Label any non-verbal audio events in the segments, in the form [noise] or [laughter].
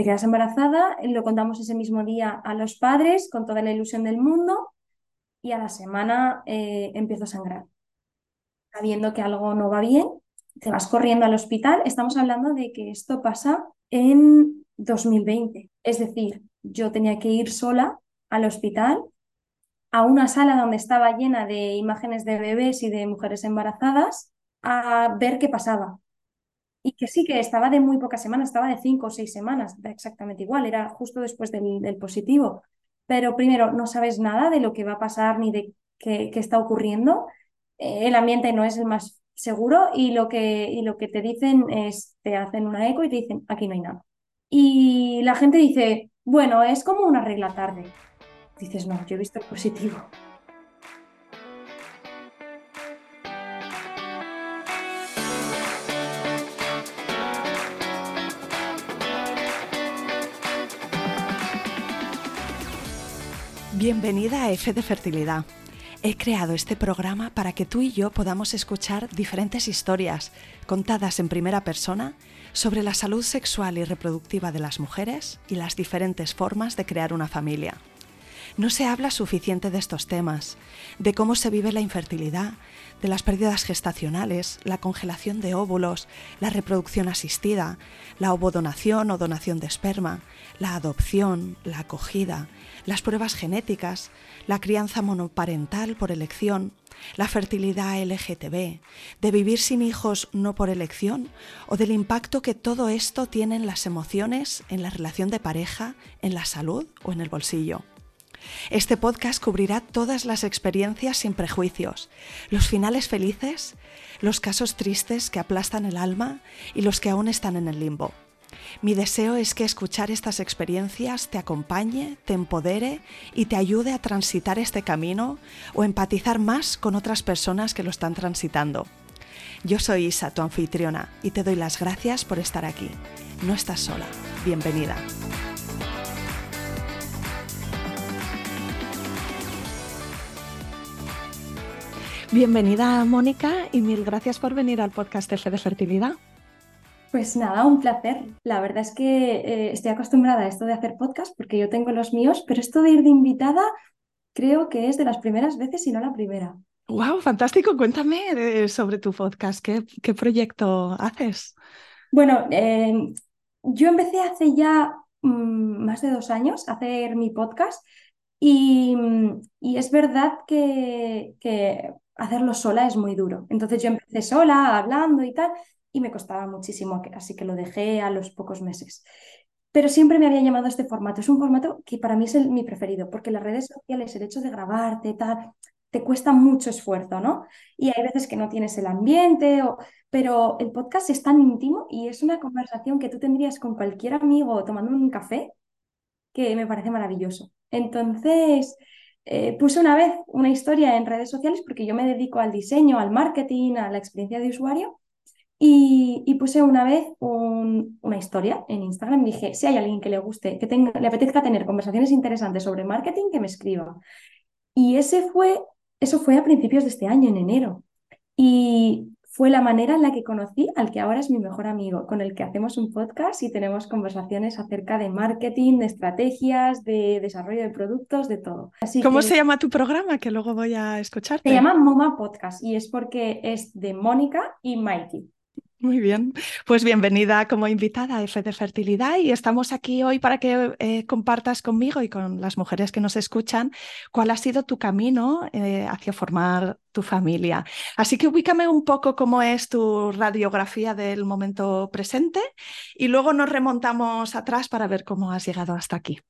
te quedas embarazada, lo contamos ese mismo día a los padres con toda la ilusión del mundo y a la semana eh, empiezo a sangrar. Sabiendo que algo no va bien, te vas corriendo al hospital. Estamos hablando de que esto pasa en 2020. Es decir, yo tenía que ir sola al hospital, a una sala donde estaba llena de imágenes de bebés y de mujeres embarazadas, a ver qué pasaba. Y que sí, que estaba de muy pocas semanas, estaba de cinco o seis semanas, exactamente igual, era justo después del, positivo. Pero primero, no sabes nada de lo que va a pasar ni de qué, está ocurriendo. Eh, el ambiente no es el más seguro y lo, que, y lo que te dicen es, te hacen una eco y te dicen, aquí no hay nada. Y la gente dice, bueno, es como una regla tarde. Dices, no, yo he visto el positivo. Bienvenida a F de Fertilidad. He creado este programa para que tú y yo podamos escuchar diferentes historias contadas en primera persona sobre la salud sexual y reproductiva de las mujeres y las diferentes formas de crear una familia. No se habla suficiente de estos temas, de cómo se vive la infertilidad, de las pérdidas gestacionales, la congelación de óvulos, la reproducción asistida, la ovodonación o donación de esperma, la adopción, la acogida, las pruebas genéticas, la crianza monoparental por elección, la fertilidad LGTB, de vivir sin hijos no por elección o del impacto que todo esto tiene en las emociones, en la relación de pareja, en la salud o en el bolsillo. Este podcast cubrirá todas las experiencias sin prejuicios, los finales felices, los casos tristes que aplastan el alma y los que aún están en el limbo. Mi deseo es que escuchar estas experiencias te acompañe, te empodere y te ayude a transitar este camino o empatizar más con otras personas que lo están transitando. Yo soy Isa, tu anfitriona, y te doy las gracias por estar aquí. No estás sola. Bienvenida. Bienvenida, Mónica, y mil gracias por venir al podcast F de Fertilidad. Pues nada, un placer. La verdad es que eh, estoy acostumbrada a esto de hacer podcast porque yo tengo los míos, pero esto de ir de invitada creo que es de las primeras veces y no la primera. ¡Wow! Fantástico. Cuéntame eh, sobre tu podcast. ¿Qué, proyecto haces? Bueno, em, yo empecé hace ya mm, más de dos años a hacer mi podcast y, es verdad que, que hacerlo sola es muy duro. Entonces yo empecé sola, hablando y tal, y me costaba muchísimo, así que lo dejé a los pocos meses. Pero siempre me había llamado este formato. Es un formato que para mí es mi preferido, porque las redes sociales, el hecho de grabarte, tal, te cuesta mucho esfuerzo, ¿no? Y hay veces que no tienes el ambiente, o... pero el podcast es tan íntimo y es una conversación que tú tendrías con cualquier amigo tomando un café que me parece maravilloso. Entonces, eh, puse una vez una historia en redes sociales porque yo me dedico al diseño, al marketing, a la experiencia de usuario y, puse una vez una historia en Instagram. Dije, si hay alguien que le guste, que tenga, le apetezca tener conversaciones interesantes sobre marketing, que me escriba. Y ese fue, eso fue a principios de este año, en enero. Y fue la manera en la que conocí al que ahora es mi mejor amigo, con el que hacemos un podcast y tenemos conversaciones acerca de marketing, de estrategias, de desarrollo de productos, de todo. ¿Cómo se llama tu programa? Que luego voy a escucharte. Se llama MoMA Podcast y es porque es de Mónica y Mikey. Muy bien, pues bienvenida como invitada a F de Fertilidad y estamos aquí hoy para que eh, compartas conmigo y con las mujeres que nos escuchan cuál ha sido tu camino eh, hacia formar tu familia. Así que ubícame un poco cómo es tu radiografía del momento presente y luego nos remontamos atrás para ver cómo has llegado hasta aquí.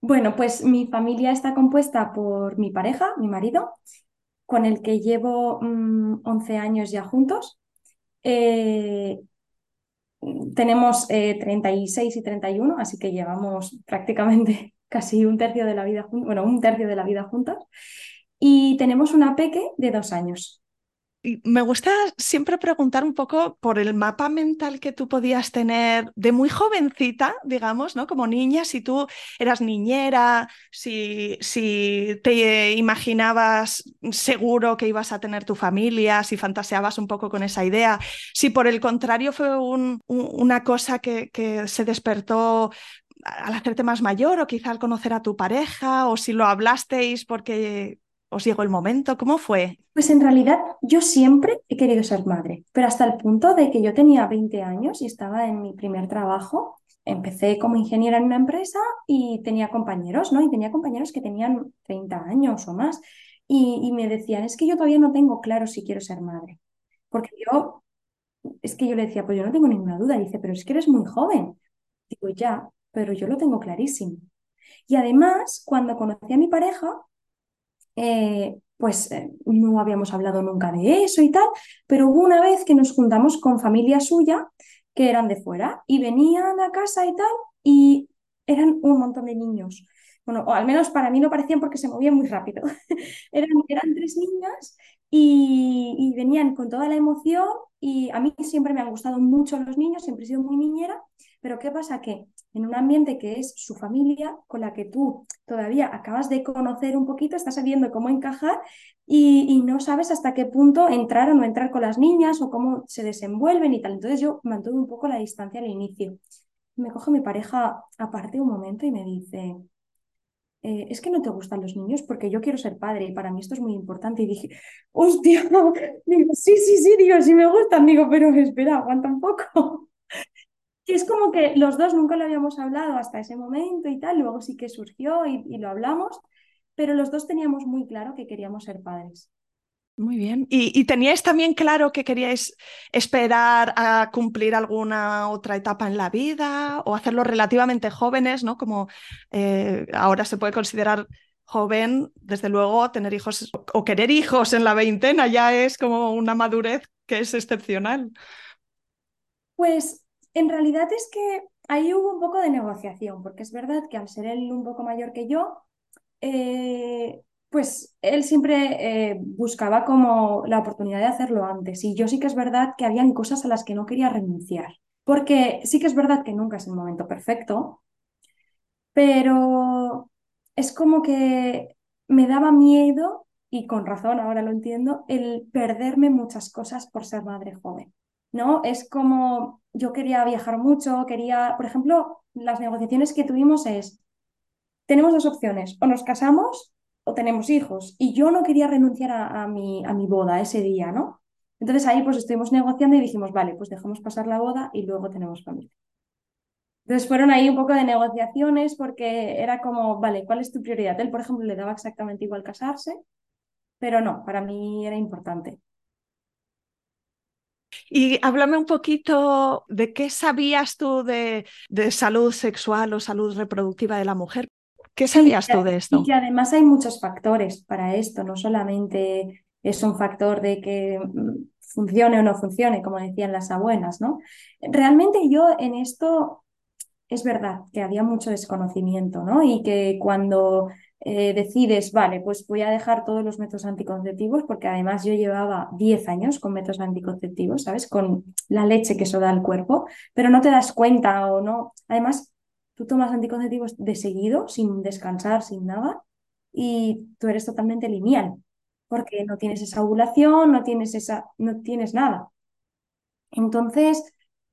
Bueno, pues mi familia está compuesta por mi pareja, mi marido, con el que llevo 11 mm, años ya juntos eh, tenemos 36 eh, y 31, así que llevamos prácticamente [laughs] casi un tercio de la vida, bueno, un tercio de la vida juntos. Y tenemos una peque de dos años. Me gusta siempre preguntar un poco por el mapa mental que tú podías tener de muy jovencita, digamos, ¿no? Como niña, si tú eras niñera, si, si te imaginabas seguro que ibas a tener tu familia, si fantaseabas un poco con esa idea, si por el contrario fue una cosa que, que se despertó al hacerte más mayor o quizá al conocer a tu pareja o si lo hablasteis porque os llegó el momento? ¿Cómo fue? Pues en realidad yo siempre he querido ser madre, pero hasta el punto de que yo tenía 20 años y estaba en mi primer trabajo. Empecé como ingeniera en una empresa y tenía compañeros, ¿no? Y tenía compañeros que tenían 30 años o más y, y me decían, es que yo todavía no tengo claro si quiero ser madre. Porque yo, es que yo le decía, pues yo no tengo ninguna duda. Y dice, pero es que eres muy joven. Digo, ya, pero yo lo tengo clarísimo. Y además, cuando conocí a mi pareja, eh, pues eh, no habíamos hablado nunca de eso y tal, pero hubo una vez que nos juntamos con familia suya que eran de fuera y venían a casa y tal y eran un montón de niños. Bueno, o al menos para mí no parecían porque se movían muy rápido. [laughs] eran, eran tres niñas y, y venían con toda la emoción y a mí siempre me han gustado mucho los niños, siempre he sido muy niñera, pero ¿qué pasa? Que en un ambiente que es su familia, con la que tú todavía acabas de conocer un poquito, estás sabiendo cómo encajar y, no sabes hasta qué punto entrar o no entrar con las niñas o cómo se desenvuelven y tal. Entonces yo mantuve un poco la distancia al inicio. Me coge mi pareja aparte un momento y me dice, eh, es que no te gustan los niños porque yo quiero ser padre y para mí esto es muy importante. Y dije, hostia, [laughs] sí, sí, sí, digo, sí me gustan, digo, pero espera, aguanta un poco. Y es como que los dos nunca lo habíamos hablado hasta ese momento y tal, luego sí que surgió y, lo hablamos, pero los dos teníamos muy claro que queríamos ser padres. Muy bien. ¿Y, teníais también claro que queríais esperar a cumplir alguna otra etapa en la vida o hacerlo relativamente jóvenes, ¿no? Como eh, ahora se puede considerar joven, desde luego, tener hijos o querer hijos en la veintena ya es como una madurez que es excepcional. Pues en realidad es que ahí hubo un poco de negociación, porque es verdad que al ser él un poco mayor que yo, eh, pues él siempre eh, buscaba como la oportunidad de hacerlo antes. Y yo sí que es verdad que habían cosas a las que no quería renunciar, porque sí que es verdad que nunca es el momento perfecto, pero es como que me daba miedo, y con razón ahora lo entiendo, el perderme muchas cosas por ser madre joven. ¿No? Es como yo quería viajar mucho, quería, por ejemplo, las negociaciones que tuvimos es, tenemos dos opciones, o nos casamos o tenemos hijos, y yo no quería renunciar a, mi, a mi boda ese día, ¿no? Entonces ahí pues estuvimos negociando y dijimos, vale, pues dejamos pasar la boda y luego tenemos familia. Entonces fueron ahí un poco de negociaciones porque era como, vale, ¿cuál es tu prioridad? Él, por ejemplo, le daba exactamente igual casarse, pero no, para mí era importante. Y háblame un poquito de qué sabías tú de, salud sexual o salud reproductiva de la mujer. ¿Qué sabías tú de esto? Y que además hay muchos factores para esto, no solamente es un factor de que mm, funcione o no funcione, como decían las abuelas, ¿no? Realmente yo en esto es verdad que había mucho desconocimiento, ¿no? Y que cuando eh, decides, vale, pues voy a dejar todos los métodos anticonceptivos, porque además yo llevaba 10 años con métodos anticonceptivos, ¿sabes? Con la leche que eso da al cuerpo, pero no te das cuenta o no. Además, tú tomas anticonceptivos de seguido, sin descansar, sin nada, y tú eres totalmente lineal, porque no tienes esa ovulación, no tienes, esa, no tienes nada. Entonces,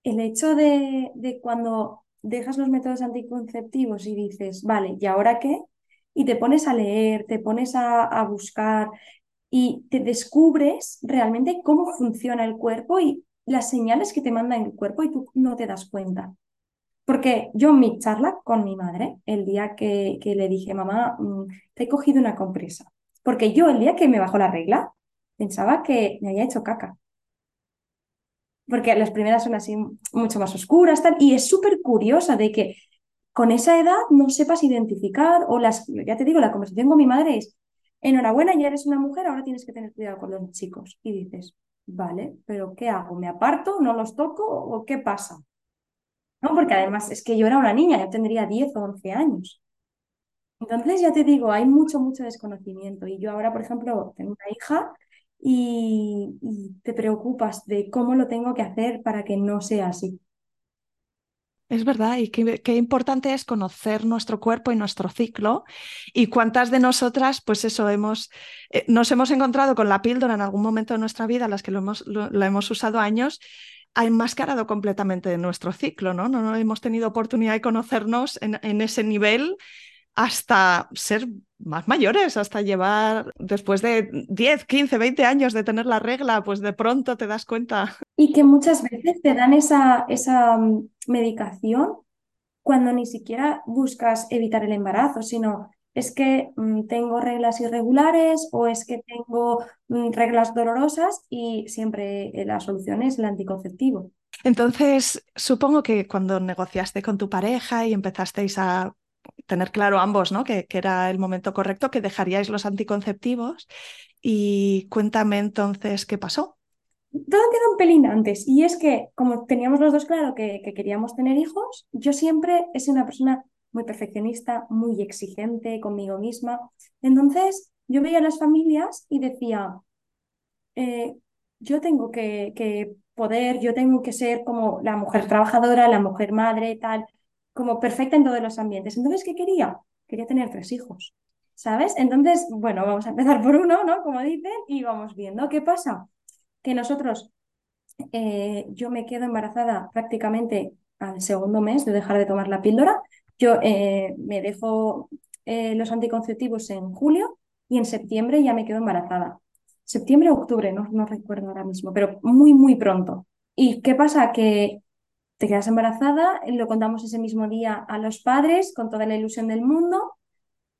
el hecho de, de cuando dejas los métodos anticonceptivos y dices, vale, ¿y ahora qué? Y te pones a leer, te pones a, buscar y te descubres realmente cómo funciona el cuerpo y las señales que te manda el cuerpo y tú no te das cuenta. Porque yo en mi charla con mi madre, el día que, que le dije, mamá, mm, te he cogido una compresa, porque yo el día que me bajó la regla, pensaba que me había hecho caca. Porque las primeras son así mucho más oscuras, tal, y es súper curiosa de que con esa edad no sepas identificar o las, ya te digo, la conversación con mi madre es, enhorabuena, ya eres una mujer, ahora tienes que tener cuidado con los chicos. Y dices, vale, pero ¿qué hago? ¿Me aparto? ¿No los toco? ¿O qué pasa? No, porque además es que yo era una niña, yo tendría 10 o 11 años. Entonces, ya te digo, hay mucho, mucho desconocimiento. Y yo ahora, por ejemplo, tengo una hija y, te preocupas de cómo lo tengo que hacer para que no sea así. Es verdad, y qué, importante es conocer nuestro cuerpo y nuestro ciclo. Y cuántas de nosotras, pues eso, hemos, eh, nos hemos encontrado con la píldora en algún momento de nuestra vida, las que lo hemos, hemos usado años, ha enmascarado completamente nuestro ciclo, ¿no? No, hemos tenido oportunidad de conocernos en, en ese nivel hasta ser más mayores, hasta llevar, después de 10, 15, 20 años de tener la regla, pues de pronto te das cuenta. Y que muchas veces te dan esa, esa mm, medicación cuando ni siquiera buscas evitar el embarazo, sino es que mm, tengo reglas irregulares o es que tengo mm, reglas dolorosas y siempre eh, la solución es el anticonceptivo. Entonces, supongo que cuando negociaste con tu pareja y empezasteis a tener claro ambos, ¿no? Que, que, era el momento correcto, que dejaríais los anticonceptivos. Y cuéntame entonces qué pasó. Todo queda un pelín antes. Y es que, como teníamos los dos claro que, que queríamos tener hijos, yo siempre he sido una persona muy perfeccionista, muy exigente conmigo misma. Entonces, yo veía a las familias y decía, eh, yo tengo que, que poder, yo tengo que ser como la mujer trabajadora, la mujer madre, tal como perfecta en todos los ambientes. Entonces, ¿qué quería? Quería tener tres hijos, ¿sabes? Entonces, bueno, vamos a empezar por uno, ¿no? Como dicen, y vamos viendo qué pasa. Que nosotros, eh, yo me quedo embarazada prácticamente al segundo mes de dejar de tomar la píldora. Yo eh, me dejo eh, los anticonceptivos en julio y en septiembre ya me quedo embarazada. Septiembre o octubre, no, no recuerdo ahora mismo, pero muy, muy pronto. ¿Y qué pasa? Que te quedas embarazada, lo contamos ese mismo día a los padres con toda la ilusión del mundo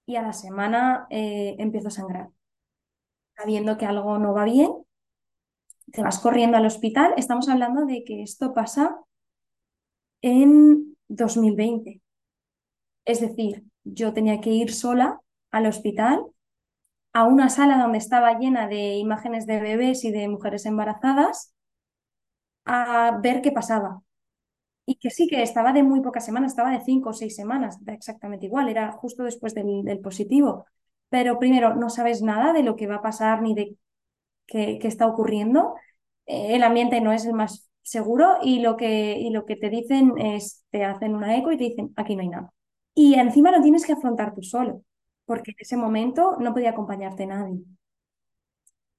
y a la semana eh, empiezo a sangrar. Sabiendo que algo no va bien, te vas corriendo al hospital. Estamos hablando de que esto pasa en 2020. Es decir, yo tenía que ir sola al hospital, a una sala donde estaba llena de imágenes de bebés y de mujeres embarazadas, a ver qué pasaba y que sí que estaba de muy pocas semanas, estaba de cinco o seis semanas, exactamente igual, era justo después del, positivo. Pero primero, no sabes nada de lo que va a pasar ni de qué, está ocurriendo. Eh, el ambiente no es el más seguro y lo, que, y lo que te dicen es, te hacen una eco y te dicen, aquí no hay nada. Y encima lo tienes que afrontar tú solo, porque en ese momento no podía acompañarte nadie.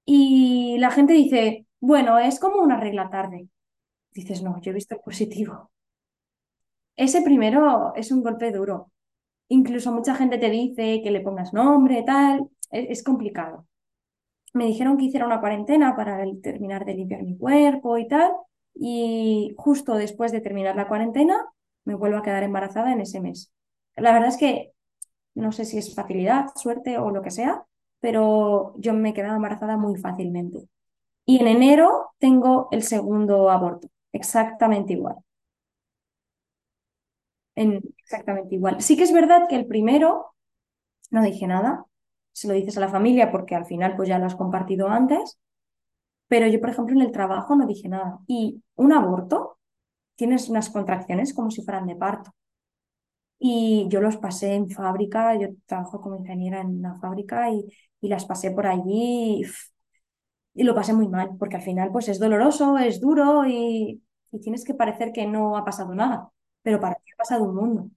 Y la gente dice, bueno, es como una regla tarde. Dices, no, yo he visto el positivo. Ese primero es un golpe duro. Incluso mucha gente te dice que le pongas nombre, tal. Es, complicado. Me dijeron que hiciera una cuarentena para terminar de limpiar mi cuerpo y tal. Y justo después de terminar la cuarentena, me vuelvo a quedar embarazada en ese mes. La verdad es que no sé si es facilidad, suerte o lo que sea, pero yo me quedaba embarazada muy fácilmente. Y en enero tengo el segundo aborto, exactamente igual exactamente igual. Sí que es verdad que el primero no dije nada, se lo dices a la familia porque al final pues ya lo has compartido antes, pero yo por ejemplo en el trabajo no dije nada. Y un aborto, tienes unas contracciones como si fueran de parto. Y yo los pasé en fábrica, yo trabajo como ingeniera en una fábrica y, y las pasé por allí y, y, lo pasé muy mal, porque al final pues es doloroso, es duro y, y tienes que parecer que no ha pasado nada pero para ti ha pasado un mundo.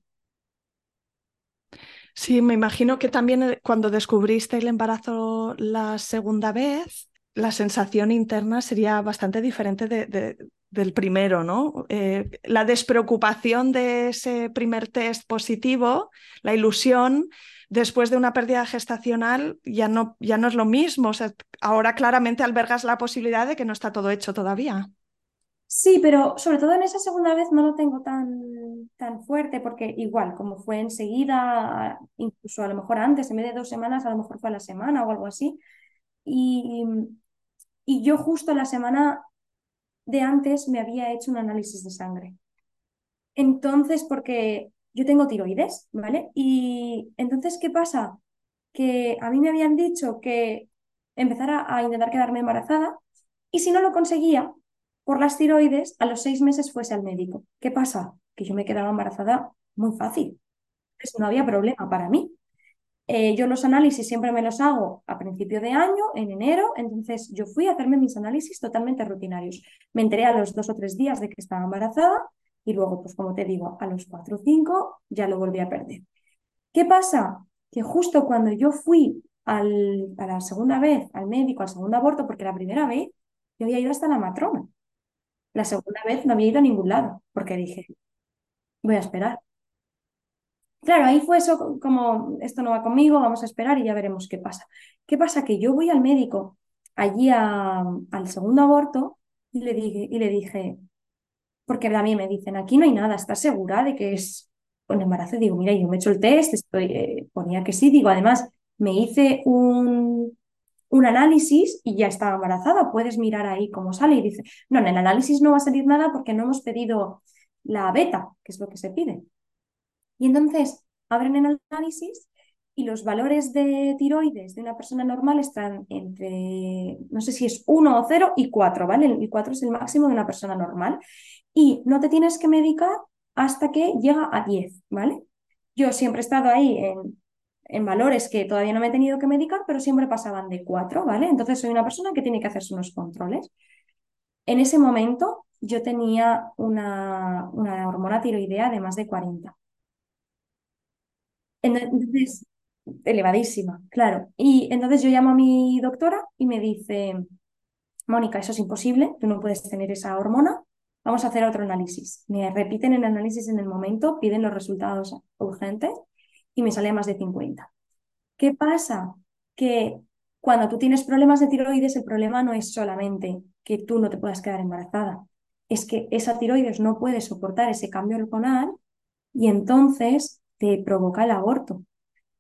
Sí, me imagino que también eh, cuando descubriste el embarazo la segunda vez, la sensación interna sería bastante diferente del primero, ¿no? Eh, la despreocupación de ese primer test positivo, la ilusión, después de una pérdida gestacional ya no, ya no es lo mismo. O sea, ahora claramente albergas la posibilidad de que no está todo hecho todavía. Sí, pero sobre todo en esa segunda vez no lo tengo tan, tan fuerte porque igual, como fue enseguida, incluso a lo mejor antes, en vez de dos semanas, a lo mejor fue a la semana o algo así. Y, y yo justo la semana de antes me había hecho un análisis de sangre. Entonces, porque yo tengo tiroides, ¿vale? Y entonces, ¿qué pasa? Que a mí me habían dicho que empezara a intentar quedarme embarazada y si no lo conseguía, por las tiroides, a los seis meses fuese al médico. ¿Qué pasa? Que yo me quedaba embarazada muy fácil. Entonces no había problema para mí. Eh, yo los análisis siempre me los hago a principio de año, en enero, entonces yo fui a hacerme mis análisis totalmente rutinarios. Me enteré a los dos o tres días de que estaba embarazada y luego, pues como te digo, a los cuatro o cinco ya lo volví a perder. ¿Qué pasa? Que justo cuando yo fui al, a la segunda vez al médico, al segundo aborto, porque la primera vez yo había ido hasta la matrona. La segunda vez no había ido a ningún lado, porque dije, voy a esperar. Claro, ahí fue eso como, esto no va conmigo, vamos a esperar y ya veremos qué pasa. ¿Qué pasa? Que yo voy al médico allí al segundo aborto y le dije, y le dije, porque a mí me dicen, aquí no hay nada, ¿estás segura de que es un embarazo? Digo, mira, yo me he hecho el test, estoy, eh, ponía que sí, digo, además me hice un, un análisis y ya estaba embarazada, puedes mirar ahí cómo sale y dice, no, en el análisis no va a salir nada porque no hemos pedido la beta, que es lo que se pide. Y entonces abren el análisis y los valores de tiroides de una persona normal están entre, no sé si es 1 o 0 y 4, ¿vale? El 4 es el máximo de una persona normal. Y no te tienes que medicar hasta que llega a 10, ¿vale? Yo siempre he estado ahí en, en valores que todavía no me he tenido que medicar, pero siempre pasaban de 4, ¿vale? Entonces soy una persona que tiene que hacerse unos controles. En ese momento yo tenía una, una hormona tiroidea de más de 40. Entonces, elevadísima, claro. Y entonces yo llamo a mi doctora y me dice, Mónica, eso es imposible, tú no puedes tener esa hormona, vamos a hacer otro análisis. Me repiten el análisis en el momento, piden los resultados urgentes y me sale más de 50. ¿Qué pasa? Que cuando tú tienes problemas de tiroides, el problema no es solamente que tú no te puedas quedar embarazada, es que esa tiroides no puede soportar ese cambio hormonal y entonces te provoca el aborto.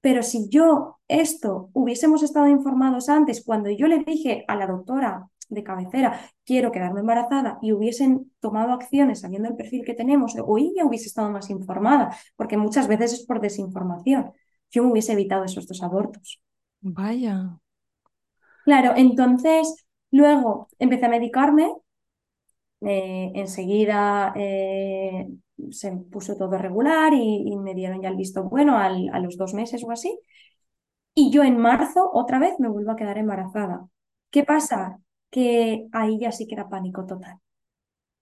Pero si yo esto hubiésemos estado informados antes, cuando yo le dije a la doctora de cabecera, quiero quedarme embarazada y hubiesen tomado acciones sabiendo el perfil que tenemos, o ella hubiese estado más informada, porque muchas veces es por desinformación, yo me hubiese evitado esos dos abortos. Vaya. Claro, entonces luego empecé a medicarme, eh, enseguida eh, se puso todo regular y, me dieron ya el visto bueno a los dos meses o así. Y yo en marzo otra vez me vuelvo a quedar embarazada. ¿Qué pasa? Que ahí ya sí que era pánico total.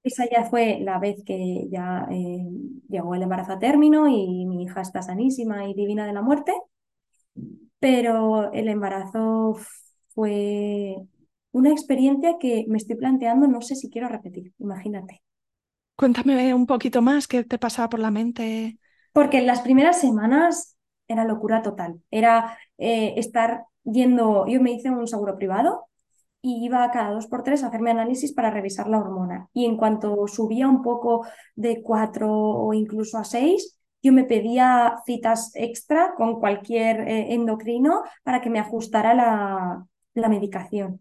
Esa ya fue la vez que ya eh, llegó el embarazo a término y mi hija está sanísima y divina de la muerte, pero el embarazo fue una experiencia que me estoy planteando, no sé si quiero repetir, imagínate. Cuéntame un poquito más, ¿qué te pasaba por la mente? Porque en las primeras semanas era locura total. Era eh, estar yendo, yo me hice un seguro privado y iba cada dos por tres a hacerme análisis para revisar la hormona. Y en cuanto subía un poco de cuatro o incluso a seis, yo me pedía citas extra con cualquier eh, endocrino para que me ajustara la, la medicación.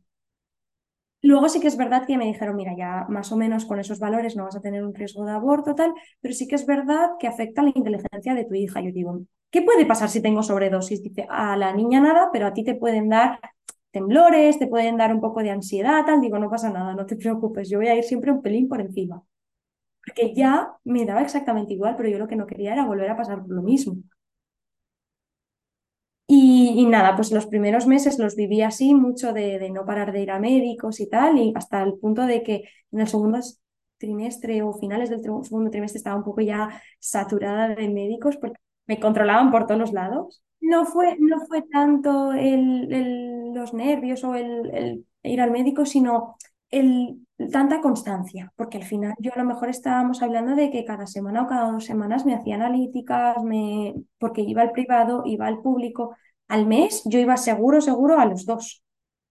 Luego sí que es verdad que me dijeron, mira, ya más o menos con esos valores no vas a tener un riesgo de aborto, tal, pero sí que es verdad que afecta la inteligencia de tu hija. Yo digo, ¿qué puede pasar si tengo sobredosis? Dice, a la niña nada, pero a ti te pueden dar temblores, te pueden dar un poco de ansiedad, tal. Digo, no pasa nada, no te preocupes, yo voy a ir siempre un pelín por encima. Porque ya me daba exactamente igual, pero yo lo que no quería era volver a pasar por lo mismo. Y, nada, pues los primeros meses los viví así, mucho de, no parar de ir a médicos y tal, y hasta el punto de que en el segundo trimestre o finales del segundo trimestre estaba un poco ya saturada de médicos porque me controlaban por todos los lados. No fue, no fue tanto el, los nervios o el, ir al médico, sino el, tanta constancia, porque al final yo a lo mejor estábamos hablando de que cada semana o cada dos semanas me hacía analíticas, me, porque iba al privado, iba al público. Al mes yo iba seguro, seguro a los dos.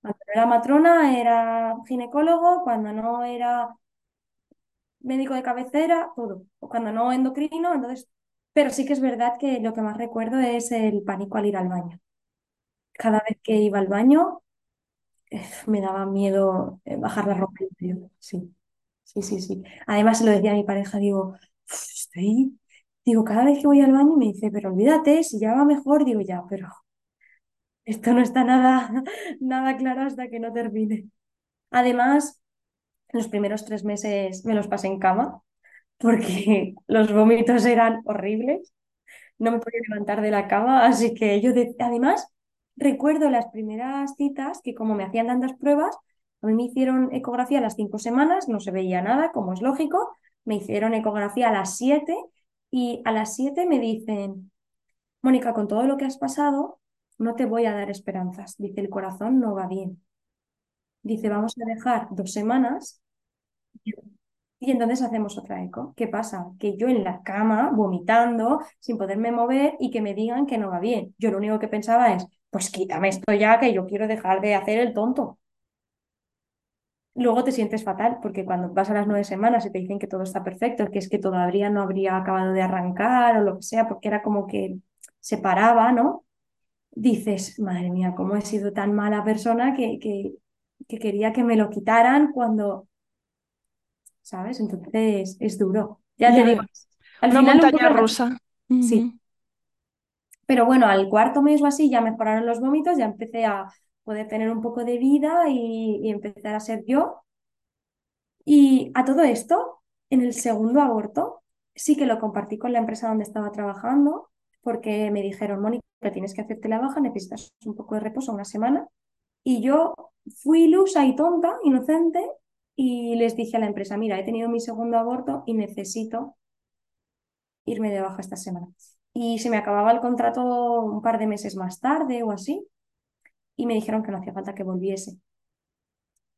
Cuando era matrona era ginecólogo, cuando no era médico de cabecera, todo. O cuando no endocrino, entonces... Pero sí que es verdad que lo que más recuerdo es el pánico al ir al baño. Cada vez que iba al baño me daba miedo eh, bajar la ropa Sí, sí, sí, sí. Además se lo decía a mi pareja, digo, estoy, digo, cada vez que voy al baño me dice, pero olvídate, si ya va mejor, digo, ya, pero esto no está nada, [laughs] nada claro hasta que no termine. Además, los primeros tres meses me los pasé en cama porque [laughs] los vómitos eran horribles. no me podía levantar de la cama, así que yo, de... además, recuerdo las primeras citas que como me hacían tantas pruebas, a mí me hicieron ecografía a las cinco semanas, no se veía nada, como es lógico, me hicieron ecografía a las siete y a las siete me dicen, Mónica, con todo lo que has pasado, no te voy a dar esperanzas. Dice, el corazón no va bien. Dice, vamos a dejar dos semanas y entonces hacemos otra eco. ¿Qué pasa? Que yo en la cama, vomitando, sin poderme mover y que me digan que no va bien. Yo lo único que pensaba es, pues quítame esto ya, que yo quiero dejar de hacer el tonto. Luego te sientes fatal, porque cuando vas a las nueve semanas y te dicen que todo está perfecto, que es que todavía no habría acabado de arrancar o lo que sea, porque era como que se paraba, ¿no? Dices, madre mía, cómo he sido tan mala persona que, que, que quería que me lo quitaran cuando, ¿sabes? Entonces es duro. Ya te digo, al Una final un montaña rusa. Sí. Pero bueno, al cuarto mes o así ya mejoraron los vómitos, ya empecé a poder tener un poco de vida y, y empezar a ser yo. Y a todo esto, en el segundo aborto, sí que lo compartí con la empresa donde estaba trabajando, porque me dijeron, Mónica, tienes que hacerte la baja, necesitas un poco de reposo, una semana. Y yo fui ilusa y tonta, inocente, y les dije a la empresa, mira, he tenido mi segundo aborto y necesito irme de baja esta semana. Y se me acababa el contrato un par de meses más tarde o así, y me dijeron que no hacía falta que volviese.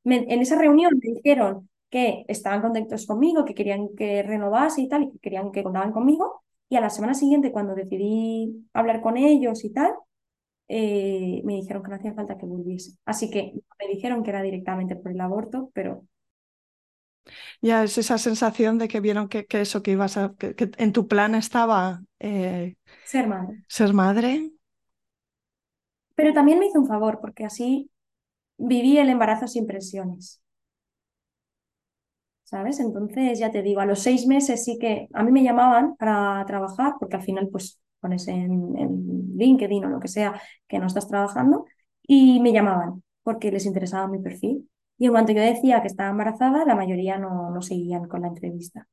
En esa reunión me dijeron que estaban contentos conmigo, que querían que renovase y tal, y que querían que contaban conmigo. Y a la semana siguiente, cuando decidí hablar con ellos y tal, eh, me dijeron que no hacía falta que volviese. Así que me dijeron que era directamente por el aborto, pero Ya es esa sensación de que vieron que, que eso que ibas a, que, que en tu plan estaba eh, ser madre. ser madre. Pero también me hizo un favor, porque así viví el embarazo sin presiones. ¿Sabes? Entonces, ya te digo, a los seis meses sí que a mí me llamaban para trabajar, porque al final pues pones en, en LinkedIn o lo que sea que no estás trabajando, y me llamaban porque les interesaba mi perfil. Y en cuanto yo decía que estaba embarazada, la mayoría no, no seguían con la entrevista.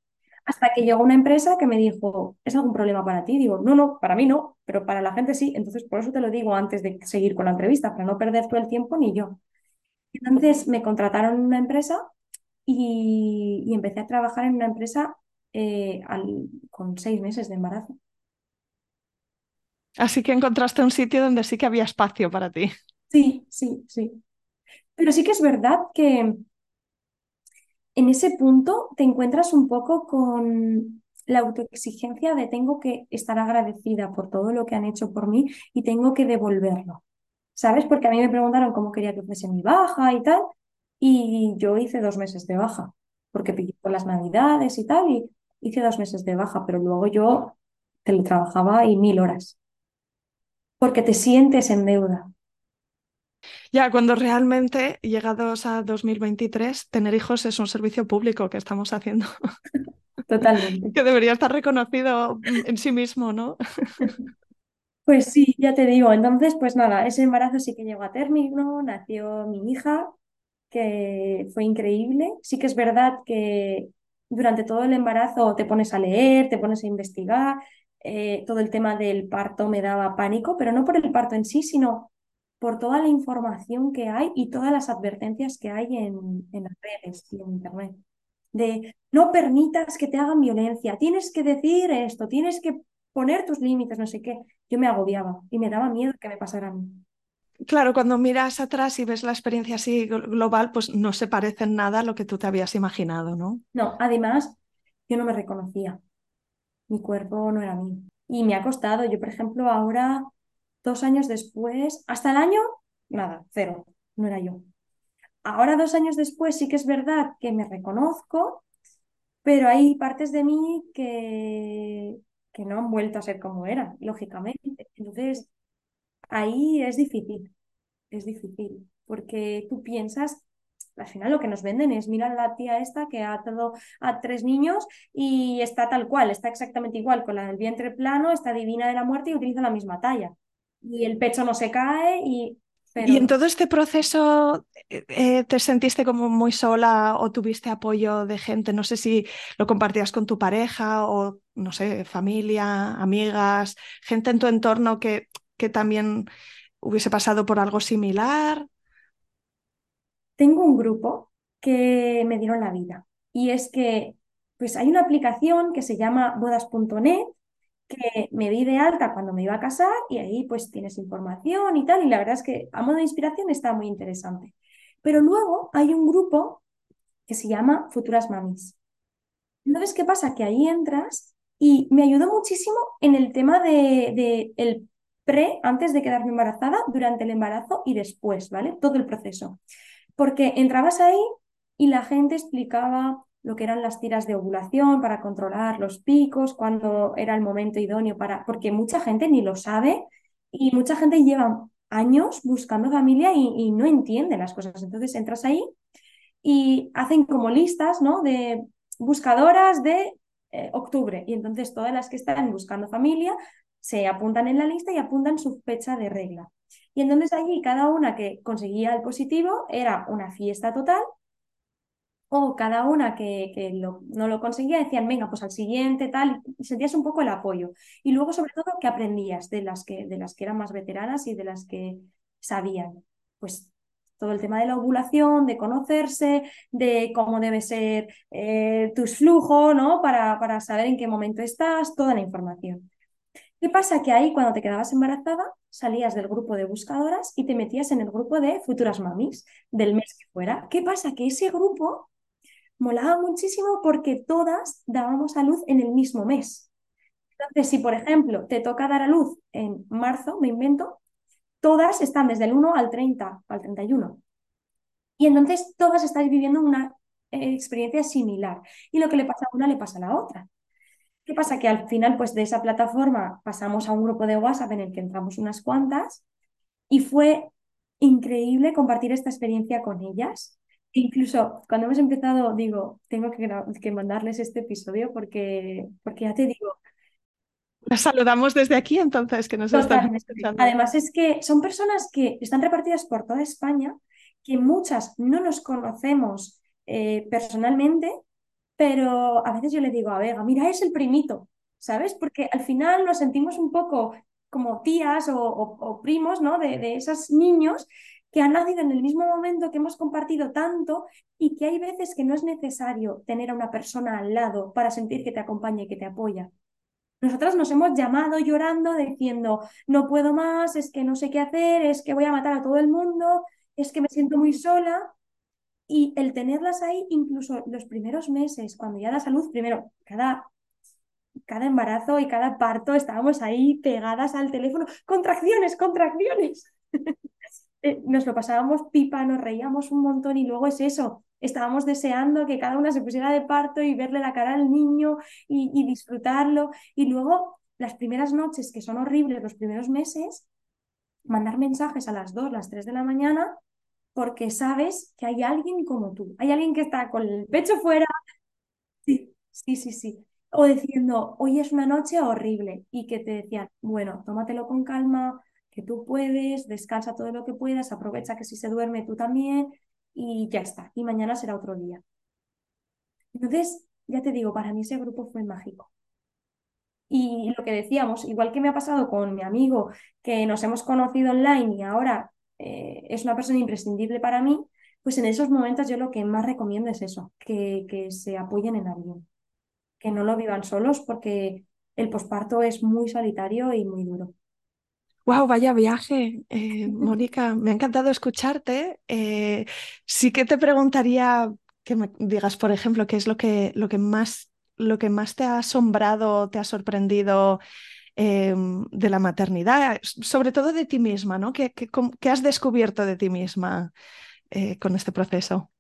Hasta que llegó una empresa que me dijo, ¿es algún problema para ti? Digo, no, no, para mí no, pero para la gente sí. Entonces, por eso te lo digo antes de seguir con la entrevista, para no perder todo el tiempo ni yo. Entonces, me contrataron en una empresa y, y empecé a trabajar en una empresa eh, al- con seis meses de embarazo. Así que encontraste un sitio donde sí que había espacio para ti. Sí, sí, sí. Pero sí que es verdad que en ese punto te encuentras un poco con la autoexigencia de tengo que estar agradecida por todo lo que han hecho por mí y tengo que devolverlo. ¿Sabes? Porque a mí me preguntaron cómo quería que fuese mi baja y tal, y yo hice dos meses de baja, porque pillé por las navidades y tal, y hice dos meses de baja, pero luego yo teletrabajaba y mil horas, porque te sientes en deuda. Ya, cuando realmente, llegados a 2023, tener hijos es un servicio público que estamos haciendo, [laughs] Totalmente. [laughs] que debería estar reconocido en sí mismo, ¿no? [laughs] Pues sí, ya te digo. Entonces, pues nada, ese embarazo sí que llegó a término, nació mi hija, que fue increíble. Sí que es verdad que durante todo el embarazo te pones a leer, te pones a investigar. eh, todo el tema del parto me daba pánico, pero no por el parto en sí, sino por toda la información que hay y todas las advertencias que hay en, en las redes y en internet. De no permitas que te hagan violencia, tienes que decir esto, tienes que poner tus límites, no sé qué. Yo me agobiaba y me daba miedo que me pasara a mí. Claro, cuando miras atrás y ves la experiencia así glo- global, pues no se parece en nada a lo que tú te habías imaginado, ¿no? No, además, yo no me reconocía. Mi cuerpo no era mío. Y me ha costado. Yo, por ejemplo, ahora, dos años después, hasta el año, nada, cero, no era yo. Ahora, dos años después, sí que es verdad que me reconozco, pero hay partes de mí que, que no han vuelto a ser como eran, lógicamente. Entonces, ahí es difícil, es difícil, porque tú piensas, al final lo que nos venden es, mira la tía esta que ha dado a tres niños y está tal cual, está exactamente igual, con la del vientre plano, está divina de la muerte y utiliza la misma talla. Y el pecho no se cae y ¿Y en todo este proceso eh, eh, te sentiste como muy sola o tuviste apoyo de gente? No sé si lo compartías con tu pareja o, no sé, familia, amigas, gente en tu entorno que, que también hubiese pasado por algo similar. Tengo un grupo que me dieron la vida y es que pues hay una aplicación que se llama bodas.net que me di de alta cuando me iba a casar y ahí pues tienes información y tal, y la verdad es que a modo de inspiración está muy interesante. Pero luego hay un grupo que se llama Futuras Mamis. Entonces, ¿qué pasa? Que ahí entras y me ayudó muchísimo en el tema de, de el pre, antes de quedarme embarazada, durante el embarazo y después, ¿vale? Todo el proceso. Porque entrabas ahí y la gente explicaba lo que eran las tiras de ovulación para controlar los picos, cuando era el momento idóneo para, porque mucha gente ni lo sabe y mucha gente lleva años buscando familia y, no entiende las cosas. Entonces entras ahí y hacen como listas, ¿no? De buscadoras de eh, octubre y entonces todas las que están buscando familia se apuntan en la lista y apuntan su fecha de regla. Y entonces allí cada una que conseguía el positivo era una fiesta total o cada una que, no lo conseguía decían, venga, pues al siguiente, tal, y sentías un poco el apoyo. Y luego, sobre todo, que aprendías de las que, de las que eran más veteranas y de las que sabían. Pues todo el tema de la ovulación, de conocerse, de cómo debe ser eh, tu flujo, ¿no? Para, para saber en qué momento estás, toda la información. ¿Qué pasa? Que ahí cuando te quedabas embarazada salías del grupo de buscadoras y te metías en el grupo de futuras mamis del mes que fuera. ¿Qué pasa? Que ese grupo molaba muchísimo porque todas dábamos a luz en el mismo mes. Entonces, si por ejemplo te toca dar a luz en marzo, me invento, todas están desde el 1 al 30, al 31. Y entonces todas estáis viviendo una eh, experiencia similar. Y lo que le pasa a una le pasa a la otra. ¿Qué pasa? Que al final, pues de esa plataforma pasamos a un grupo de WhatsApp en el que entramos unas cuantas y fue increíble compartir esta experiencia con ellas Incluso cuando hemos empezado, digo, tengo que, mandarles este episodio porque, porque ya te digo. Las saludamos desde aquí entonces, que nos están escuchando. Además es que son personas que están repartidas por toda España, que muchas no nos conocemos eh, personalmente, pero a veces yo le digo a Vega, mira, es el primito, ¿sabes? Porque al final nos sentimos un poco como tías o, primos, ¿no? De, de esos niños que han nacido en el mismo momento, que hemos compartido tanto y que hay veces que no es necesario tener a una persona al lado para sentir que te acompaña y que te apoya. Nosotras nos hemos llamado llorando diciendo, no puedo más, es que no sé qué hacer, es que voy a matar a todo el mundo, es que me siento muy sola. Y el tenerlas ahí, incluso los primeros meses, cuando ya da salud, primero, cada, cada embarazo y cada parto, estábamos ahí pegadas al teléfono, contracciones, contracciones. [laughs] Eh, nos lo pasábamos pipa, nos reíamos un montón y luego es eso, estábamos deseando que cada una se pusiera de parto y verle la cara al niño y, disfrutarlo. Y luego las primeras noches, que son horribles, los primeros meses, mandar mensajes a las 2, las 3 de la mañana, porque sabes que hay alguien como tú, hay alguien que está con el pecho fuera. Sí, sí, sí, sí. O diciendo, hoy es una noche horrible y que te decían, bueno, tómatelo con calma, que tú puedes, descansa todo lo que puedas, aprovecha que si se duerme tú también y ya está. Y mañana será otro día. Entonces, ya te digo, para mí ese grupo fue mágico. Y lo que decíamos, igual que me ha pasado con mi amigo, que nos hemos conocido online y ahora eh, es una persona imprescindible para mí, pues en esos momentos yo lo que más recomiendo es eso, que, que se apoyen en alguien, que no lo vivan solos porque el posparto es muy solitario y muy duro. Wow, vaya viaje, eh, [laughs] Mónica. Me ha encantado escucharte. Eh, sí que te preguntaría que me digas, por ejemplo, qué es lo que, lo que, más, lo que más te ha asombrado, te ha sorprendido em, de la maternidad, sobre todo de ti misma, ¿no? ¿Qué, qué, has descubierto de ti misma eh, con este proceso?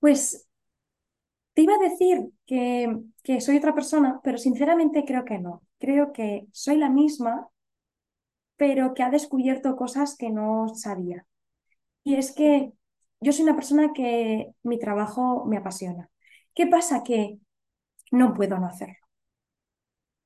Pues te iba a decir que, que soy otra persona, pero sinceramente creo que no. Creo que soy la misma pero que ha descubierto cosas que no sabía. Y es que yo soy una persona que mi trabajo me apasiona. ¿Qué pasa? Que no puedo no hacerlo.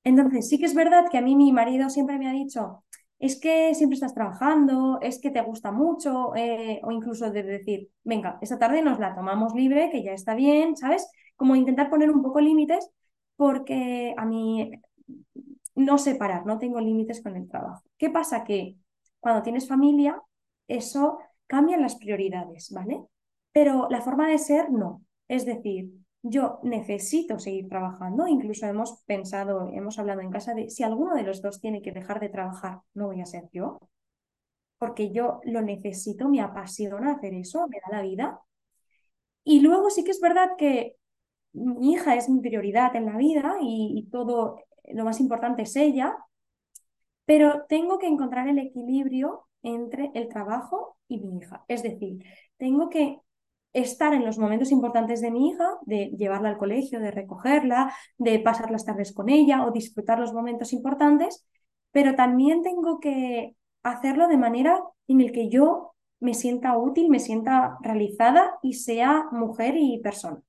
Entonces, sí que es verdad que a mí mi marido siempre me ha dicho, es que siempre estás trabajando, es que te gusta mucho, eh, o incluso de decir, venga, esta tarde nos la tomamos libre, que ya está bien, ¿sabes? Como intentar poner un poco límites, porque a mí no sé parar, no tengo límites con el trabajo. ¿Qué pasa? Que cuando tienes familia, eso cambia las prioridades, ¿vale? Pero la forma de ser, no. Es decir, yo necesito seguir trabajando, incluso hemos pensado, hemos hablado en casa de si alguno de los dos tiene que dejar de trabajar, no voy a ser yo, porque yo lo necesito, me apasiona hacer eso, me da la vida. Y luego sí que es verdad que mi hija es mi prioridad en la vida y, y todo, lo más importante es ella, pero tengo que encontrar el equilibrio entre el trabajo y mi hija. Es decir, tengo que estar en los momentos importantes de mi hija, de llevarla al colegio, de recogerla, de pasar las tardes con ella o disfrutar los momentos importantes, pero también tengo que hacerlo de manera en el que yo me sienta útil, me sienta realizada y sea mujer y persona.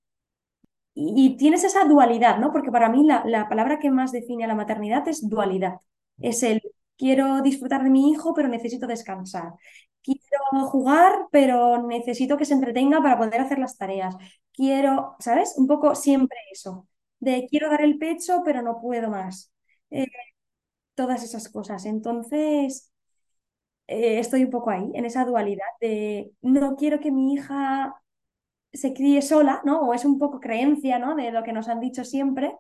Y, tienes esa dualidad, ¿no? Porque para mí la, la palabra que más define a la maternidad es dualidad. Es el quiero disfrutar de mi hijo, pero necesito descansar quiero jugar, pero necesito que se entretenga para poder hacer las tareas. Quiero, ¿sabes? Un poco siempre eso, de quiero dar el pecho, pero no puedo más. Eh, todas esas cosas. Entonces, eh, estoy un poco ahí, en esa dualidad de no quiero que mi hija se críe sola, ¿no? O es un poco creencia, ¿no? De lo que nos han dicho siempre,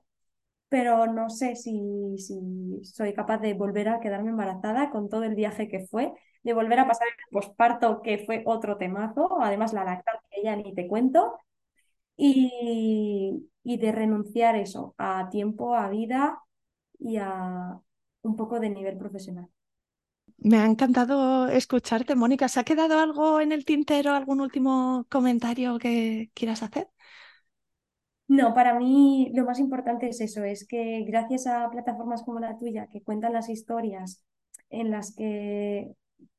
pero no sé si, si soy capaz de volver a quedarme embarazada con todo el viaje que fue de volver a pasar el posparto, que fue otro temazo, además la lactancia ya ni te cuento, y, y de renunciar eso a tiempo, a vida y a un poco de nivel profesional. Me ha encantado escucharte, Mónica. ¿Se ha quedado algo en el tintero, algún último comentario que quieras hacer? No, para mí lo más importante es eso, es que gracias a plataformas como la tuya, que cuentan las historias en las que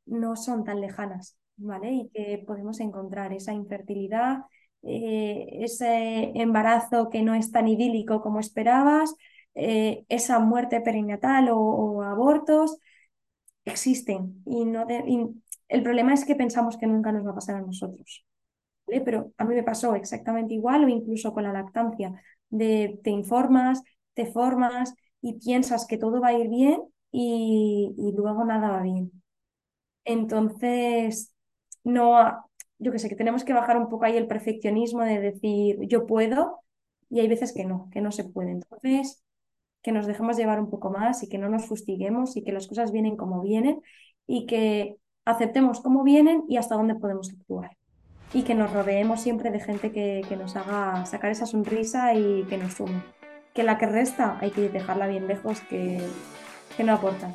no son tan lejanas, ¿vale? Y que podemos encontrar esa infertilidad, eh, ese embarazo que no es tan idílico como esperabas, eh, esa muerte perinatal o, abortos, existen. Y, no el problema es que pensamos que nunca nos va a pasar a nosotros. Pero a mí me pasó exactamente igual o incluso con la lactancia, de te informas, te formas y piensas que todo va a ir bien y luego nada va bien. Entonces, no, yo que sé, que tenemos que bajar un poco ahí el perfeccionismo de decir yo puedo y hay veces que no, que no se puede. Entonces, que nos dejemos llevar un poco más y que no nos fustiguemos y que las cosas vienen como vienen y que aceptemos cómo vienen y hasta dónde podemos actuar. Y que nos rodeemos siempre de gente que, que nos haga sacar esa sonrisa y que nos sume. Que la que resta hay que dejarla bien lejos, que, que no aportan.